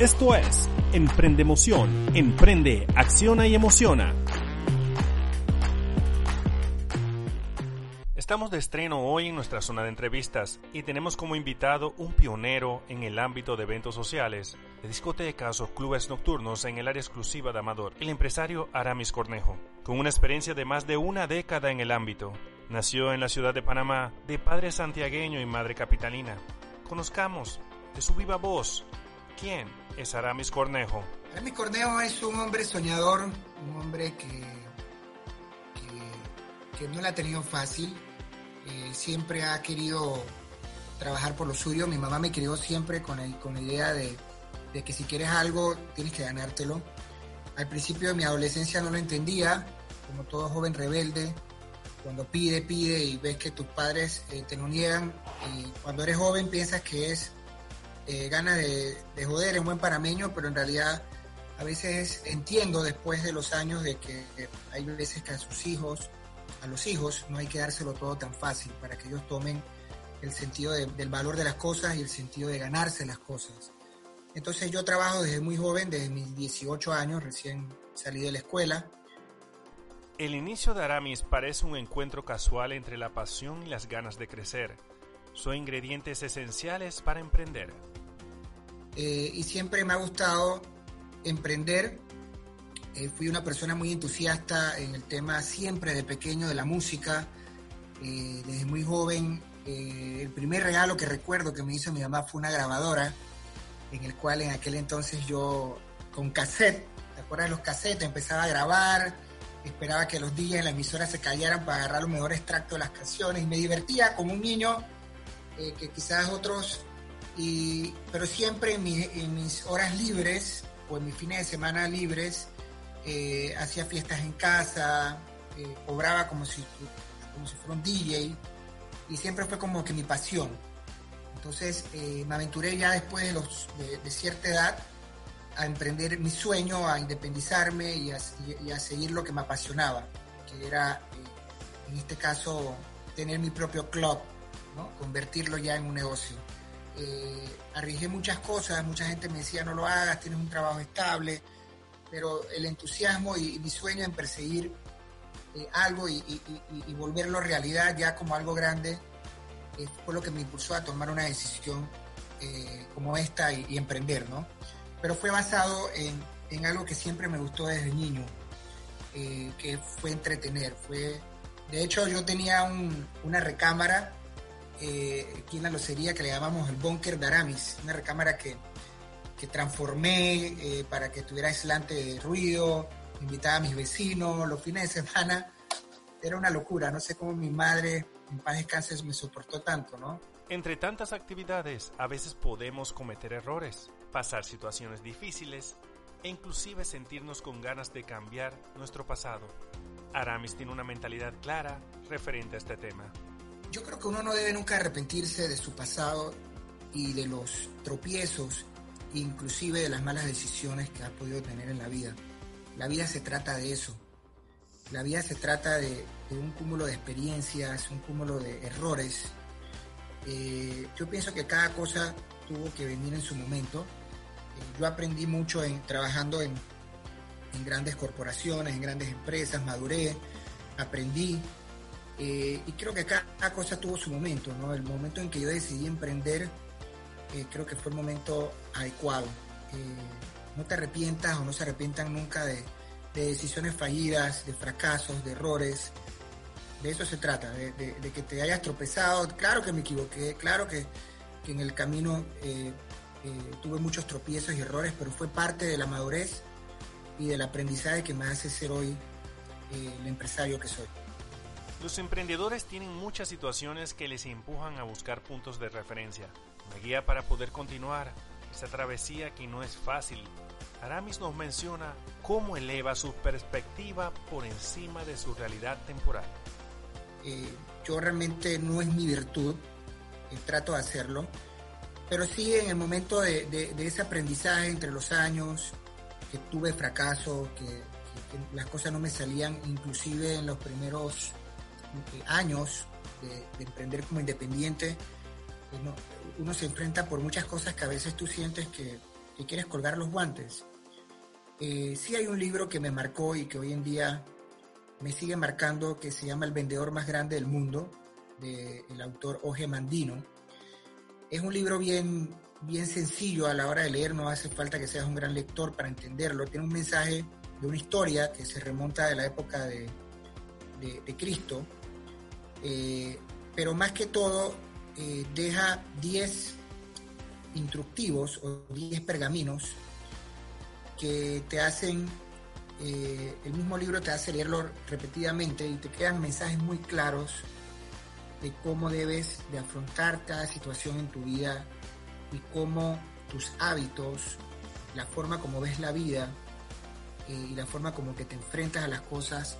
Esto es Emprende Emoción. Emprende, acciona y emociona. Estamos de estreno hoy en nuestra zona de entrevistas y tenemos como invitado un pionero en el ámbito de eventos sociales, de discotecas o clubes nocturnos en el área exclusiva de Amador, el empresario Aramis Cornejo, con una experiencia de más de una década en el ámbito. Nació en la ciudad de Panamá, de padre santiagueño y madre capitalina. Conozcamos de su viva voz. ¿Quién es Aramis Cornejo? Aramis Cornejo es un hombre soñador, un hombre que, que, no la ha tenido fácil. Eh, siempre ha querido trabajar por lo suyo. Mi mamá me crió siempre con, el, con la idea de, de que si quieres algo tienes que ganártelo. Al principio de mi adolescencia no lo entendía, como todo joven rebelde, cuando pide, pide y ves que tus padres eh, te lo niegan y cuando eres joven piensas que es eh, ganas de, joder en buen parameño, pero en realidad a veces entiendo después de los años de que hay veces que a sus hijos, a los hijos, no hay que dárselo todo tan fácil para que ellos tomen el sentido del valor de las cosas y el sentido de ganarse las cosas. Entonces yo trabajo desde muy joven, desde mis 18 años, recién salí de la escuela. El inicio de Aramis parece un encuentro casual entre la pasión y las ganas de crecer. Son ingredientes esenciales para emprender. Eh, y siempre me ha gustado emprender. Eh, fui una persona muy entusiasta en el tema siempre de pequeño de la música. Eh, desde muy joven, el primer regalo que recuerdo que me hizo mi mamá fue una grabadora, en el cual en aquel entonces yo con cassette, ¿te acuerdas de los cassettes? Empezaba a grabar, esperaba que los días en la emisora se callaran para agarrar los mejores extractos de las canciones y me divertía como un niño que quizás otros pero siempre en, mis horas libres o en mis fines de semana libres eh, hacía fiestas en casa, eh, cobraba como si, como si fuera un DJ y siempre fue como que mi pasión. Entonces eh, me aventuré ya después de, cierta edad a emprender mi sueño, a independizarme y a, seguir lo que me apasionaba, que era en este caso tener mi propio club, ¿no? convertirlo ya en un negocio eh, arriesgué muchas cosas, mucha gente me decía no lo hagas, tienes un trabajo estable, pero el entusiasmo y, mi sueño en perseguir eh, algo y, volverlo realidad ya como algo grande eh, fue lo que me impulsó a tomar una decisión eh, como esta y, emprender, ¿no? Pero fue basado en, en, algo que siempre me gustó desde niño, que fue entretener, fue... De hecho, yo tenía una recámara eh, aquí en la locería que le llamamos el búnker de Aramis, una recámara que, que transformé eh, para que tuviera aislante de ruido, invitaba a mis vecinos los fines de semana. Era una locura, no sé cómo mi madre, en paz descanse, me soportó tanto, ¿no? Entre tantas actividades, a veces podemos cometer errores, pasar situaciones difíciles e inclusive sentirnos con ganas de cambiar nuestro pasado. Aramis tiene una mentalidad clara referente a este tema yo creo que uno no debe nunca arrepentirse de su pasado y de los tropiezos, inclusive de las malas decisiones que ha podido tener en la vida. La vida se trata de eso. La vida se trata de, un cúmulo de experiencias, un cúmulo de errores. Eh, yo pienso que cada cosa tuvo que venir en su momento. Eh, yo aprendí mucho en, trabajando en, en grandes corporaciones, en grandes empresas, maduré, aprendí, eh, y creo que cada, cosa tuvo su momento, ¿no? El momento en que yo decidí emprender, eh, creo que fue el momento adecuado. Eh, no te arrepientas o no se arrepientan nunca de, decisiones fallidas, de fracasos, de errores. De eso se trata, de, que te hayas tropezado. Claro que me equivoqué, claro que, que en el camino tuve muchos tropiezos y errores, pero fue parte de la madurez y del aprendizaje que me hace ser hoy el empresario que soy. Los emprendedores tienen muchas situaciones que les empujan a buscar puntos de referencia, una guía para poder continuar esa travesía que no es fácil. Aramis nos menciona cómo eleva su perspectiva por encima de su realidad temporal. Eh, yo realmente no es mi virtud, eh, trato de hacerlo, pero sí en el momento de, ese aprendizaje entre los años, que tuve fracaso, que las cosas no me salían, inclusive en los primeros años de, emprender como independiente, uno, se enfrenta por muchas cosas que a veces tú sientes que, que quieres colgar los guantes. Eh, sí hay un libro que me marcó y que hoy en día me sigue marcando que se llama El vendedor más grande del mundo, del autor Oje Mandino. Es un libro bien, bien sencillo a la hora de leer, no hace falta que seas un gran lector para entenderlo. Tiene un mensaje de una historia que se remonta de la época de, de, Cristo, eh, pero más que todo eh, deja 10 instructivos o 10 pergaminos que te hacen, eh, el mismo libro te hace leerlo repetidamente y te quedan mensajes muy claros de cómo debes de afrontar cada situación en tu vida y cómo tus hábitos, la forma como ves la vida y la forma como que te enfrentas a las cosas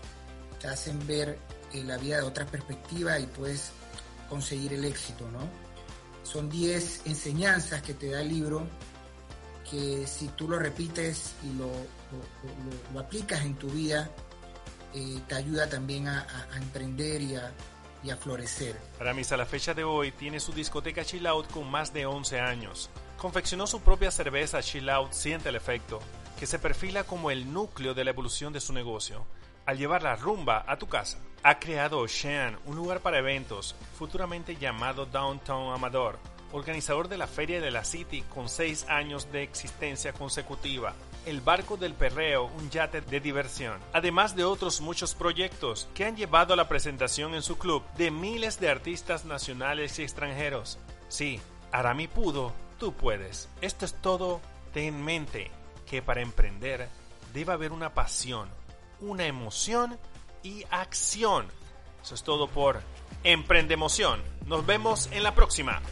te hacen ver la vida de otra perspectiva y puedes conseguir el éxito, ¿no? Son 10 enseñanzas que te da el libro que si tú lo repites y lo, lo, aplicas en tu vida, eh, te ayuda también a, emprender y a, y a florecer. Aramis a la fecha de hoy tiene su discoteca Chill Out con más de 11 años. Confeccionó su propia cerveza Chill Out Siente el Efecto, que se perfila como el núcleo de la evolución de su negocio al llevar la rumba a tu casa. Ha creado Ocean, un lugar para eventos, futuramente llamado Downtown Amador, organizador de la Feria de la City con seis años de existencia consecutiva. El Barco del Perreo, un yate de diversión, además de otros muchos proyectos que han llevado a la presentación en su club de miles de artistas nacionales y extranjeros. Sí, Arami pudo, tú puedes. Esto es todo, ten en mente que para emprender debe haber una pasión, una emoción y acción. Eso es todo por Emprende Emoción. Nos vemos en la próxima.